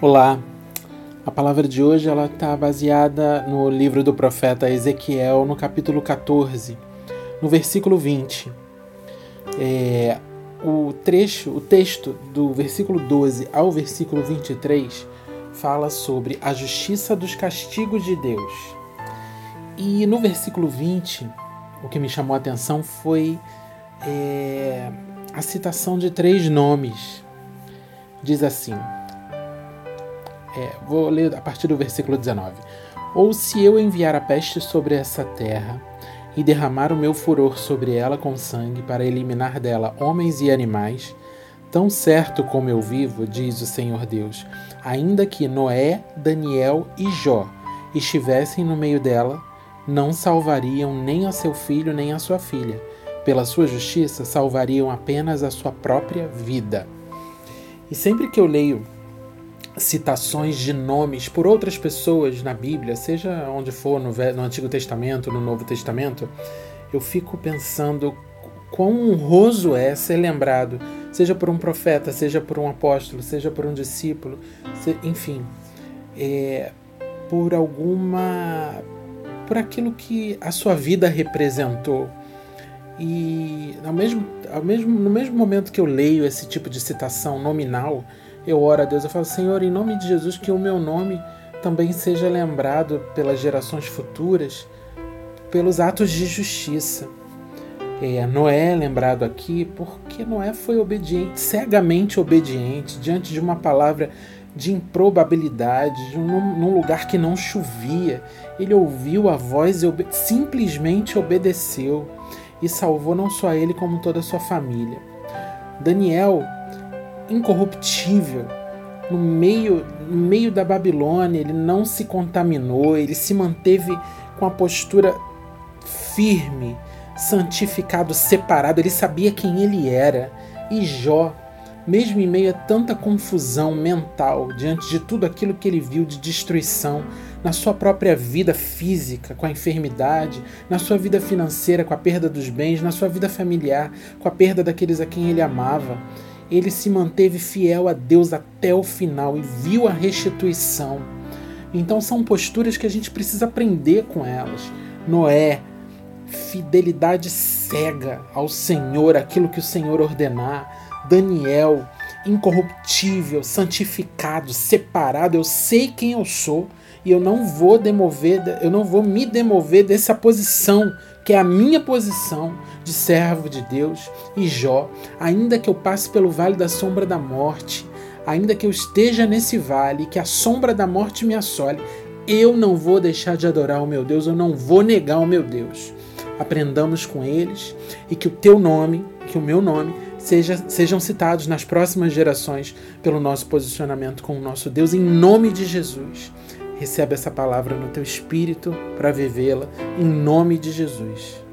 Olá, a palavra de hoje ela está baseada no livro do profeta Ezequiel, no capítulo 14, no versículo 20. É, o trecho, o texto do versículo 12 ao versículo 23 fala sobre a justiça dos castigos de Deus. E no versículo 20, o que me chamou a atenção foi é, a citação de três nomes. Diz assim: é, vou ler a partir do versículo 19. Ou se eu enviar a peste sobre essa terra e derramar o meu furor sobre ela com sangue para eliminar dela homens e animais, tão certo como eu vivo, diz o Senhor Deus, ainda que Noé, Daniel e Jó estivessem no meio dela, não salvariam nem a seu filho nem a sua filha. Pela sua justiça, salvariam apenas a sua própria vida. E sempre que eu leio citações de nomes por outras pessoas na Bíblia, seja onde for, no, no Antigo Testamento, no Novo Testamento, eu fico pensando quão honroso é ser lembrado, seja por um profeta, seja por um apóstolo, seja por um discípulo, se, enfim, é, por alguma. por aquilo que a sua vida representou. E ao mesmo, ao mesmo, no mesmo momento que eu leio esse tipo de citação nominal, eu oro a Deus, eu falo, Senhor, em nome de Jesus, que o meu nome também seja lembrado pelas gerações futuras, pelos atos de justiça. É, Noé é lembrado aqui porque Noé foi obediente, cegamente obediente, diante de uma palavra de improbabilidade, de um, num lugar que não chovia. Ele ouviu a voz e simplesmente obedeceu e salvou não só ele, como toda a sua família. Daniel incorruptível no meio, no meio da Babilônia, ele não se contaminou, ele se manteve com a postura firme, santificado, separado, ele sabia quem ele era. E Jó, mesmo em meio a tanta confusão mental, diante de tudo aquilo que ele viu de destruição, na sua própria vida física, com a enfermidade, na sua vida financeira, com a perda dos bens, na sua vida familiar, com a perda daqueles a quem ele amava, ele se manteve fiel a Deus até o final e viu a restituição. Então são posturas que a gente precisa aprender com elas. Noé, fidelidade cega ao Senhor, aquilo que o Senhor ordenar. Daniel, incorruptível, santificado, separado. Eu sei quem eu sou e eu não vou demover, eu não vou me demover dessa posição que é a minha posição de servo de Deus e Jó, ainda que eu passe pelo vale da sombra da morte, ainda que eu esteja nesse vale, que a sombra da morte me assole, eu não vou deixar de adorar o meu Deus, eu não vou negar o meu Deus. Aprendamos com eles e que o teu nome, que o meu nome, seja, sejam citados nas próximas gerações pelo nosso posicionamento com o nosso Deus, em nome de Jesus. Recebe essa palavra no teu espírito para vivê-la, em nome de Jesus.